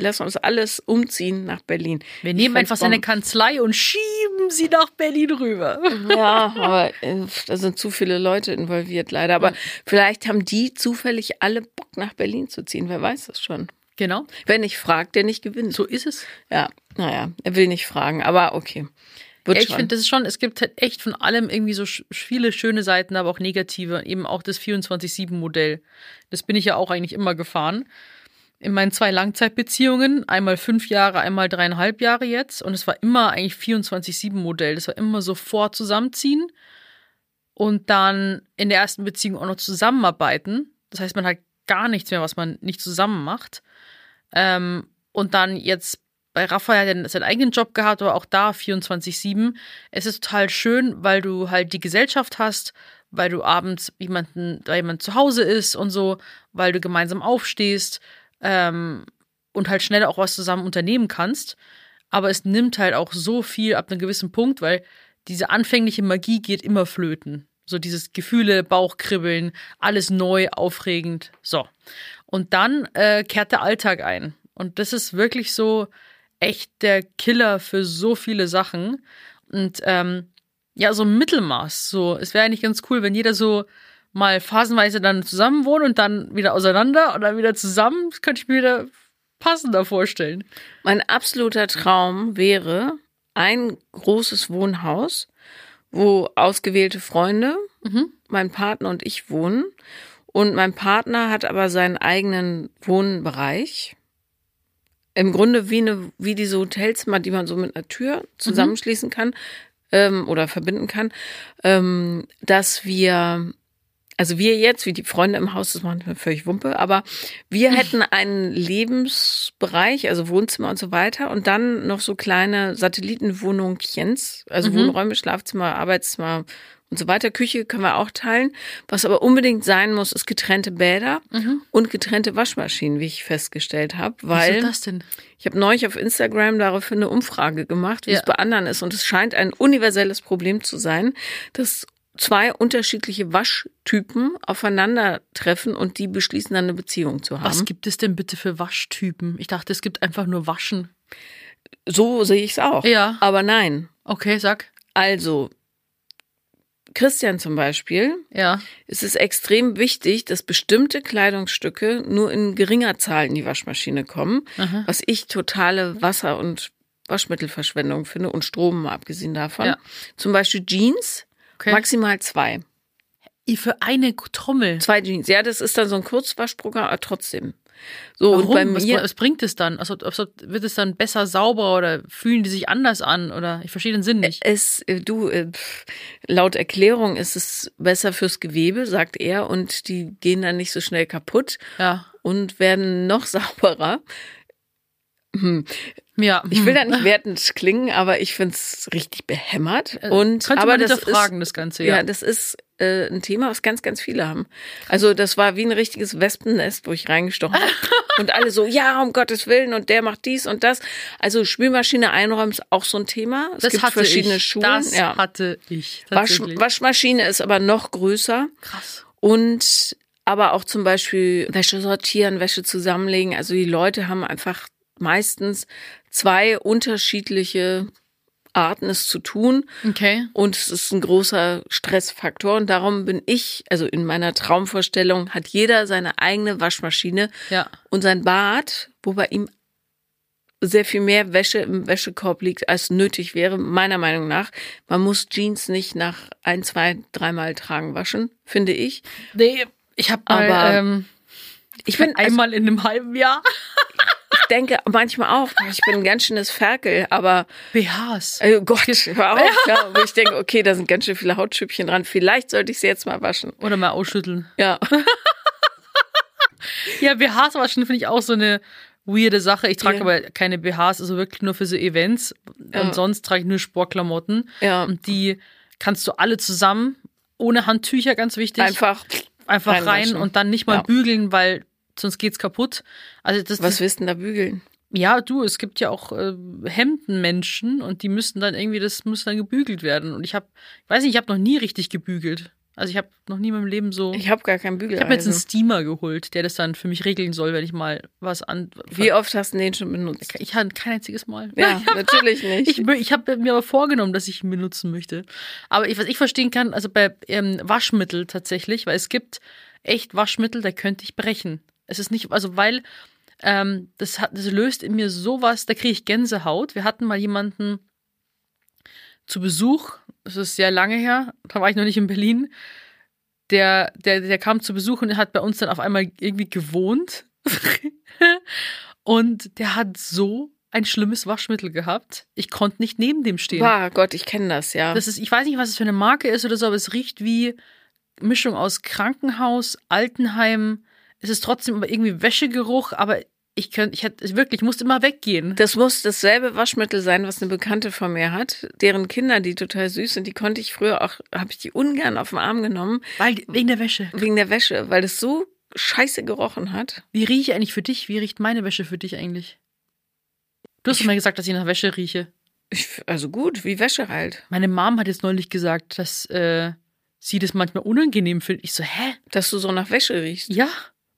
Lass uns alles umziehen nach Berlin. Wir nehmen Ich einfach seine. Kanzlei und schieben sie nach Berlin rüber. Ja, aber äh, da sind zu viele Leute involviert, leider. Aber vielleicht haben die zufällig alle Bock, nach Berlin zu ziehen. Wer weiß das schon. Genau, Wer nicht fragt, der nicht gewinnt. so ist es. Ja, naja, er will nicht fragen, aber okay. Wird ich finde, das ist schon, es gibt halt echt von allem irgendwie so sch- viele schöne Seiten, aber auch negative. Eben auch das 24-7-Modell. Das bin ich ja auch eigentlich immer gefahren. In meinen zwei Langzeitbeziehungen, einmal fünf Jahre, einmal dreieinhalb Jahre jetzt. Und es war immer eigentlich 24-7-Modell. Das war immer sofort zusammenziehen und dann in der ersten Beziehung auch noch zusammenarbeiten. Das heißt, man hat gar nichts mehr, was man nicht zusammen macht. Ähm, und dann jetzt bei Raphael hat er seinen eigenen Job gehabt, aber auch da 24-7. Es ist total schön, weil du halt die Gesellschaft hast, weil du abends jemanden, da jemand zu Hause ist und so, weil du gemeinsam aufstehst ähm, und halt schnell auch was zusammen unternehmen kannst. Aber es nimmt halt auch so viel ab einem gewissen Punkt, weil diese anfängliche Magie geht immer flöten. So dieses Gefühle, Bauchkribbeln, alles neu, aufregend. So. Und dann äh, kehrt der Alltag ein. Und das ist wirklich so echt der Killer für so viele Sachen. Und ähm, ja, so Mittelmaß. So, es wäre eigentlich ganz cool, wenn jeder so mal phasenweise dann zusammen wohnt und dann wieder auseinander und dann wieder zusammen. Das könnte ich mir wieder passender vorstellen. Mein absoluter Traum wäre, ein großes Wohnhaus, wo ausgewählte Freunde, mein Partner und ich wohnen. Und mein Partner hat aber seinen eigenen Wohnbereich. Im Grunde wie, eine, wie diese Hotelzimmer, die man so mit einer Tür zusammenschließen kann ähm, oder verbinden kann, ähm, dass wir, also wir jetzt, wie die Freunde im Haus, das machen wir völlig Wumpe, aber wir hätten einen Lebensbereich, also Wohnzimmer und so weiter und dann noch so kleine Satellitenwohnungchens, also Wohnräume, Schlafzimmer, Arbeitszimmer und so weiter. Küche können wir auch teilen. Was aber unbedingt sein muss, ist getrennte Bäder und getrennte Waschmaschinen, wie ich festgestellt habe, Was weil ist das denn? ich habe neulich auf Instagram daraufhin eine Umfrage gemacht, wie Ja. es bei anderen ist. Und es scheint ein universelles Problem zu sein, dass zwei unterschiedliche Waschtypen aufeinandertreffen und die beschließen dann eine Beziehung zu haben. Was gibt es denn bitte für Waschtypen? Ich dachte, es gibt einfach nur Waschen. so sehe ich es auch. Ja. Aber nein. Okay, sag. Also, Christian zum Beispiel, Ja. es ist extrem wichtig, dass bestimmte Kleidungsstücke nur in geringer Zahl in die Waschmaschine kommen, Aha. was ich totale Wasser- und Waschmittelverschwendung finde und Strom mal abgesehen davon. Ja. Zum Beispiel Jeans, Okay. maximal zwei. Für eine Trommel. Zwei Jeans. Ja, das ist dann so ein Kurzwaschprogramm, aber trotzdem. So, Warum? und bei was, mir, was bringt es dann? Also, also wird es dann besser sauber oder fühlen die sich anders an? Oder ich verstehe den Sinn nicht. es, äh, du, äh, laut Erklärung ist es besser fürs Gewebe, sagt er, und die gehen dann nicht so schnell kaputt Ja. und werden noch sauberer. Ja. Ich will da nicht wertend klingen, aber ich find's richtig behämmert. Äh, Und Könnte aber man das ist, das Ganze, ja. ja. das ist äh, ein Thema, was ganz, ganz viele haben. Also das war wie ein richtiges Wespennest, wo ich reingestochen habe. und alle so, ja, um Gottes Willen, und der macht dies und das. Also Spülmaschine einräumen ist auch so ein Thema. Es das gibt hatte verschiedene ich. Schulen. Das ja. hatte ich. Wasch. Waschmaschine ist aber noch größer. Krass. Und aber auch zum Beispiel Wäsche sortieren, Wäsche zusammenlegen. Also die Leute haben einfach meistens zwei unterschiedliche Arten, es zu tun. Okay. Und es ist ein großer Stressfaktor. Und darum bin ich, also in meiner Traumvorstellung, hat jeder seine eigene Waschmaschine Ja. und sein Bad, wo bei ihm sehr viel mehr Wäsche im Wäschekorb liegt, als nötig wäre, meiner Meinung nach. Man muss Jeans nicht nach ein, zwei, dreimal tragen waschen, finde ich. Nee, ich habe mal Aber ähm, Ich bin, also, einmal in einem halben Jahr ich denke manchmal auch, ich bin ein ganz schönes Ferkel, aber BHs. oh Gott, hör auf, ja, wo ich denke, okay, da sind ganz schön viele Hautschüppchen dran. Vielleicht sollte ich sie jetzt mal waschen. Oder mal ausschütteln. Ja, Ja, BHs waschen finde ich auch so eine weirde Sache. Ich trage Ja. aber keine BHs, also wirklich nur für so Events. Ja. Und sonst trage ich nur Sportklamotten. ja, Und die kannst du alle zusammen, ohne Handtücher, ganz wichtig. einfach. einfach rein und dann nicht mal Ja. bügeln, weil sonst geht's kaputt. Also das, Was das willst du denn da bügeln? ja, du, es gibt ja auch äh, Hemdenmenschen und die müssen dann irgendwie, das muss dann gebügelt werden. Und ich habe, ich weiß nicht, ich habe noch nie richtig gebügelt. Also ich habe noch nie in meinem Leben so. Ich habe gar keinen Bügel. Ich habe jetzt einen also. Steamer geholt, der das dann für mich regeln soll, wenn ich mal was an. Wie oft hast du den schon benutzt? Ich hatte kein einziges Mal. Ja, natürlich nicht. Ich, ich habe mir aber vorgenommen, dass ich ihn benutzen möchte. Aber ich, was ich verstehen kann, also bei ähm, Waschmittel tatsächlich, weil es gibt echt Waschmittel, da könnte ich brechen. Es ist nicht, also weil ähm, das, hat, das löst in mir sowas, da kriege ich Gänsehaut. Wir hatten mal jemanden zu Besuch, das ist sehr lange her, da war ich noch nicht in Berlin. Der, der, der kam zu Besuch und hat bei uns dann auf einmal irgendwie gewohnt. und der hat so ein schlimmes Waschmittel gehabt. Ich konnte nicht neben dem stehen. Bah, Gott, ich kenne das, ja. Das ist, ich weiß nicht, was es für eine Marke ist oder so, aber es riecht wie Mischung aus Krankenhaus, Altenheim. Es ist trotzdem irgendwie Wäschegeruch, aber ich könnte, ich hätte wirklich, ich musste immer weggehen. Das muss dasselbe Waschmittel sein, was eine Bekannte von mir hat. Deren Kinder, die total süß sind, die konnte ich früher auch, habe ich die ungern auf den Arm genommen, Weil, wegen der Wäsche. wegen der Wäsche, weil das so scheiße gerochen hat. Wie rieche ich eigentlich für dich? Wie riecht meine Wäsche für dich eigentlich? Du hast Ich- mir gesagt, dass ich nach Wäsche rieche. Ich, also gut, wie Wäsche halt. Meine Mom hat jetzt neulich gesagt, dass äh, sie das manchmal unangenehm findet. Ich so, hä? Dass du so nach Wäsche riechst. Ja.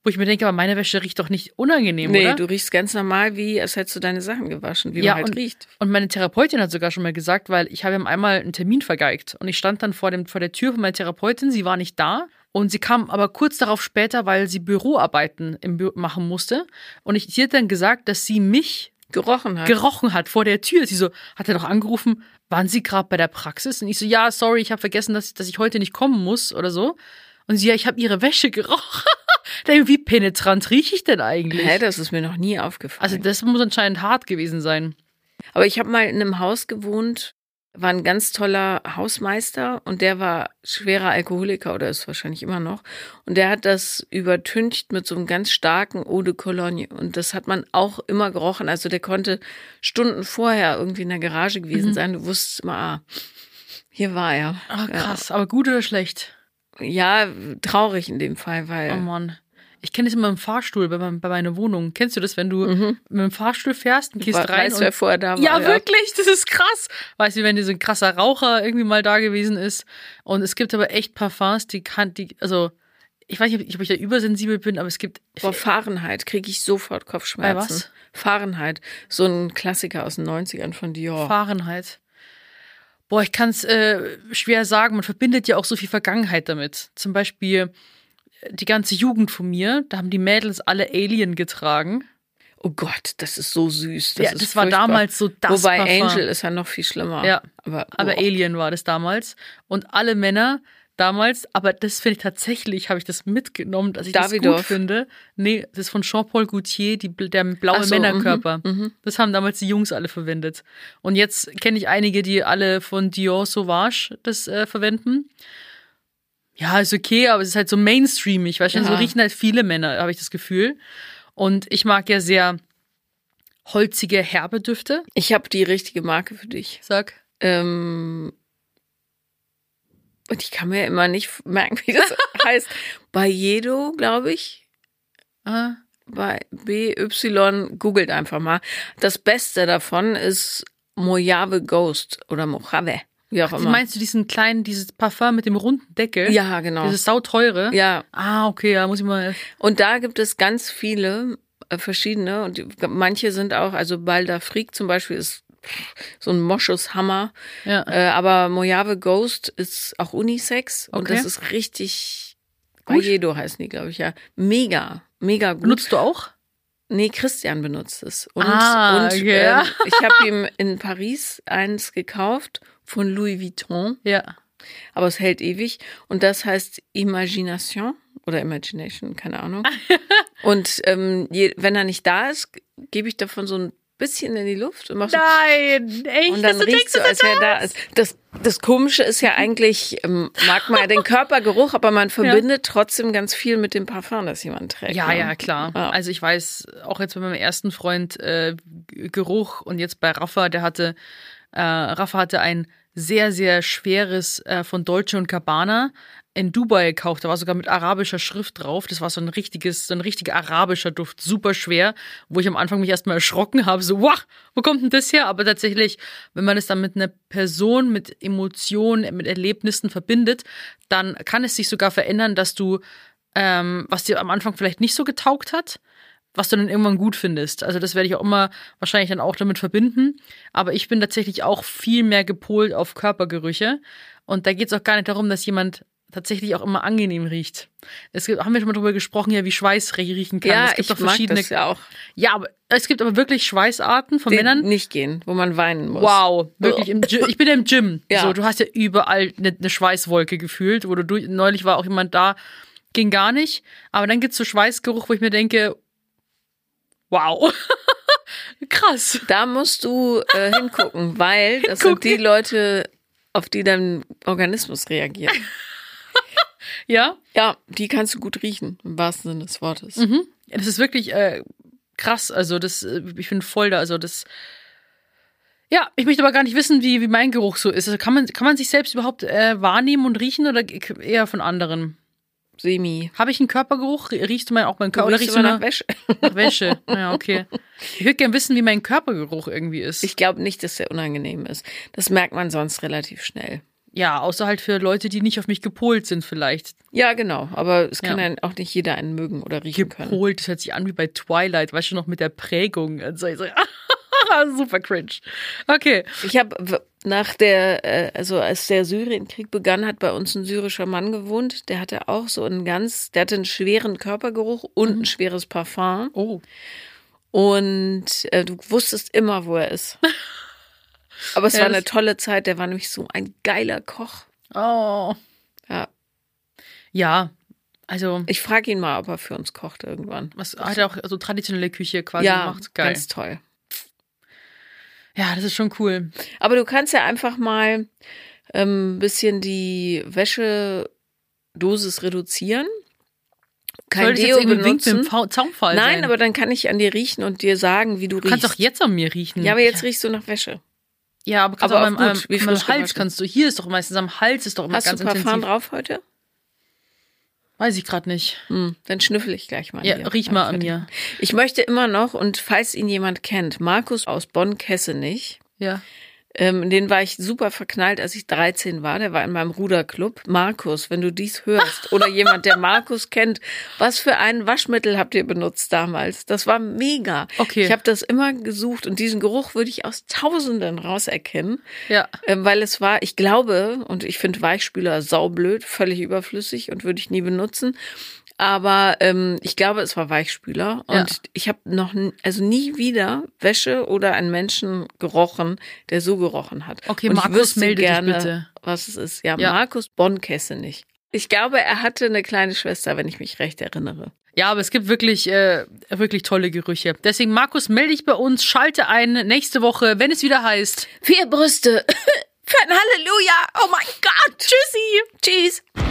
Wo ich mir denke, aber meine Wäsche riecht doch nicht unangenehm, nee, oder? du riechst ganz normal, wie als hättest du deine Sachen gewaschen, wie Ja, man halt und- riecht. Und meine Therapeutin hat sogar schon mal gesagt, weil ich habe ihm einmal einen Termin vergeigt und ich stand dann vor, dem, vor der Tür von meiner Therapeutin, sie war nicht da und sie kam aber kurz darauf später, weil sie Büroarbeiten im Bü machen musste und ich, sie hat dann gesagt, dass sie mich gerochen hat. gerochen hat vor der Tür. Sie so, hat er doch angerufen, waren Sie gerade bei der Praxis? Und ich so, ja, sorry, ich habe vergessen, dass, dass ich heute nicht kommen muss oder so. Und sie, ja, ich habe Ihre Wäsche gerochen. Wie penetrant rieche ich denn eigentlich? Hä, das ist mir noch nie aufgefallen. Also das muss anscheinend hart gewesen sein. Aber ich habe mal in einem Haus gewohnt, war ein ganz toller Hausmeister und der war schwerer Alkoholiker oder ist wahrscheinlich immer noch. Und der hat das übertüncht mit so einem ganz starken Eau de Cologne. Und das hat man auch immer gerochen. Also der konnte Stunden vorher irgendwie in der Garage gewesen sein. Du wusstest immer, ah, hier war er. Ah, krass. Aber gut oder schlecht? Ja, traurig in dem Fall, weil Oh Mann. Ich kenne das immer im Fahrstuhl bei, bei meiner Wohnung. Kennst du das, wenn du mit dem Fahrstuhl fährst und gehst we- rein weißt, und wer vorher da war. Ja, wirklich, das ist krass. Weißt du, wenn dir so ein krasser Raucher irgendwie mal da gewesen ist. Und es gibt aber echt Parfums, die kann, die, also, ich weiß nicht, ob ich da übersensibel bin, aber es gibt. Vor Fahrenheit kriege ich sofort Kopfschmerzen. Bei was? Fahrenheit. So ein Klassiker aus den 90ern von Dior. Fahrenheit. Boah, ich kann es äh, schwer sagen. Man verbindet ja auch so viel Vergangenheit damit. Zum Beispiel äh, die ganze Jugend von mir, da haben die Mädels alle Alien getragen. Oh Gott, das ist so süß. Das ja, das war furchtbar. damals so das Wobei Parfum. Angel ist ja noch viel schlimmer. Ja, aber, Aber. Alien war das damals. Und alle Männer damals, aber das finde ich tatsächlich, habe ich das mitgenommen, dass ich das Davidoff. gut finde. Nee, das ist von Jean-Paul Gaultier, die, der blaue so, Männerkörper. mhm, mhm. Das haben damals die Jungs alle verwendet. Und jetzt kenne ich einige, die alle von Dior Sauvage das äh, verwenden. Ja, ist okay, aber es ist halt so mainstreamig, weißt du, Ja. so riechen halt viele Männer, habe ich das Gefühl. Und ich mag ja sehr holzige, herbe Düfte. Ich habe die richtige Marke für dich. Sag. Ähm, und ich kann mir immer nicht merken, wie das heißt. Bayedo, glaube ich. Ah, Bei BY, googelt einfach mal. Das Beste davon ist Mojave Ghost oder Mojave, wie auch Wie immer. meinst du diesen kleinen, dieses Parfum mit dem runden Deckel? ja, genau. Dieses sauteure? Ja, Ah, okay, ja, muss ich mal. Und da gibt es ganz viele äh, verschiedene und die, manche sind auch, also Balda Freak zum Beispiel ist so ein Moschushammer, Ja. äh, aber Mojave Ghost ist auch Unisex und Okay. das ist richtig, Gut. Heißen die, glaube ich, ja. Mega, mega gut. Benutzt du auch? Nee, Christian benutzt es. Und, Ah, und okay. ähm, ich habe ihm in Paris eins gekauft von Louis Vuitton, Ja. aber es hält ewig. Und das heißt Imagination oder Imagination, keine Ahnung. und ähm, je, wenn er nicht da ist, gebe ich davon so ein bisschen in die Luft und mache so Nein, echt? und dann riecht so, als wäre da ist. Das, das Komische ist ja eigentlich, ähm, mag man ja den Körpergeruch, aber man verbindet trotzdem ganz viel mit dem Parfum, das jemand trägt. Ja, ne? ja, klar. Ja. Also ich weiß, auch jetzt bei meinem ersten Freund äh, Geruch und jetzt bei Rafa, der hatte, äh, Rafa hatte ein sehr, sehr schweres äh, von Dolce und Gabbana in Dubai gekauft. Da war sogar mit arabischer Schrift drauf. Das war so ein richtiges, so ein richtiger arabischer Duft, super schwer, wo ich am Anfang mich erstmal erschrocken habe, so, wow, wo kommt denn das her? Aber tatsächlich, wenn man es dann mit einer Person, mit Emotionen, mit Erlebnissen verbindet, dann kann es sich sogar verändern, dass du ähm, was dir am Anfang vielleicht nicht so getaugt hat, was du dann irgendwann gut findest. Also das werde ich auch immer wahrscheinlich dann auch damit verbinden. Aber ich bin tatsächlich auch viel mehr gepolt auf Körpergerüche. Und da geht es auch gar nicht darum, dass jemand tatsächlich auch immer angenehm riecht. Es gibt, haben wir schon mal drüber gesprochen, ja, wie Schweiß riechen kann. Ja, es gibt ich mag verschiedene. das ja auch. Ja, aber es gibt aber wirklich Schweißarten von Die Männern. nicht gehen, wo man weinen muss. Wow, wirklich im Gy- ich bin ja im Gym. Ja. So, du hast ja überall eine, eine Schweißwolke gefühlt, wo du durch, neulich war auch jemand da, ging gar nicht. Aber dann gibt's so Schweißgeruch, wo ich mir denke, wow, krass. Da musst du äh, hingucken, weil das sind die Leute, auf die dein Organismus reagiert. Ja, Ja, die kannst du gut riechen, im wahrsten Sinne des Wortes. mhm. Ja, das ist wirklich äh, krass. Also das, äh, ich bin voll da. Also das. Ja, ich möchte aber gar nicht wissen, wie, wie mein Geruch so ist. Also kann man, kann man sich selbst überhaupt äh, wahrnehmen und riechen oder eher von anderen? Semi. Habe ich einen Körpergeruch? Riechst du mein, auch meinen Körper? Oder riechst du nach Wäsche. Nach Wäsche. Ja, okay. Ich würde gerne wissen, wie mein Körpergeruch irgendwie ist. Ich glaube nicht, dass der unangenehm ist. Das merkt man sonst relativ schnell. Ja, außer halt für Leute, die nicht auf mich gepolt sind, vielleicht. Ja, genau. Aber es kann Ja. auch nicht jeder einen mögen oder riechen können. Gepolt, das hört sich an wie bei Twilight, weißt du noch, mit der Prägung. Also, ich so, super cringe. Okay. Ich habe nach der, äh, also als der Syrienkrieg begann, hat bei uns ein syrischer Mann gewohnt. Der hatte auch so einen ganz, der hatte einen schweren Körpergeruch und ein schweres Parfum. Oh. Und äh, du wusstest immer, wo er ist. Aber es Ja, war eine tolle Zeit. Der war nämlich so ein geiler Koch. Oh. Ja. Ja, also, Ich frage ihn mal, ob er für uns kocht irgendwann. was hat er auch so traditionelle Küche quasi ja, gemacht. Geil. ganz toll. Ja, das ist schon cool. Aber du kannst ja einfach mal ähm, ein bisschen die Wäschedosis reduzieren. Kein Soll ich jetzt Deo irgendwie einen Wink mit dem benutzen. Fa- Zaunfall Nein, sein? aber dann kann ich an dir riechen und dir sagen, wie du du kannst riechst. auch jetzt an mir riechen. ja, aber jetzt riechst du nach Wäsche. Ja, aber, aber beim, gut, am frisch Hals kannst du. Hier ist doch meistens am Hals ist doch immer Hast ganz du Parfum intensiv. drauf heute? Weiß ich gerade nicht. Hm, dann schnüffel ich gleich mal. Ja, dir. riech mal an mir. Ich möchte immer noch, und falls ihn jemand kennt, Markus aus Bonn-Kessenich, Ja. Ähm, den war ich super verknallt, als ich 13 war. Der war in meinem Ruderclub. Markus, wenn du dies hörst oder jemand, der Markus kennt, was für ein Waschmittel habt ihr benutzt damals? Das war mega. Okay. Ich habe das immer gesucht und diesen Geruch würde ich aus Tausenden rauserkennen, Ja. ähm, weil es war, ich glaube, und ich finde Weichspüler saublöd, völlig überflüssig und würde ich nie benutzen. Aber ähm, ich glaube, es war Weichspüler und Ja. ich habe noch also nie wieder Wäsche oder einen Menschen gerochen, der so gerochen hat. Okay, und Markus, melde dich gerne, bitte. was es ist. Ja, Ja. Markus Bonnkesse nicht. Ich glaube, er hatte eine kleine Schwester, wenn ich mich recht erinnere. Ja, aber es gibt wirklich, äh, wirklich tolle Gerüche. Deswegen, Markus, melde dich bei uns, schalte ein nächste Woche, wenn es wieder heißt. Vier Brüste für ein Halleluja. Oh mein Gott. Tschüssi. Tschüss.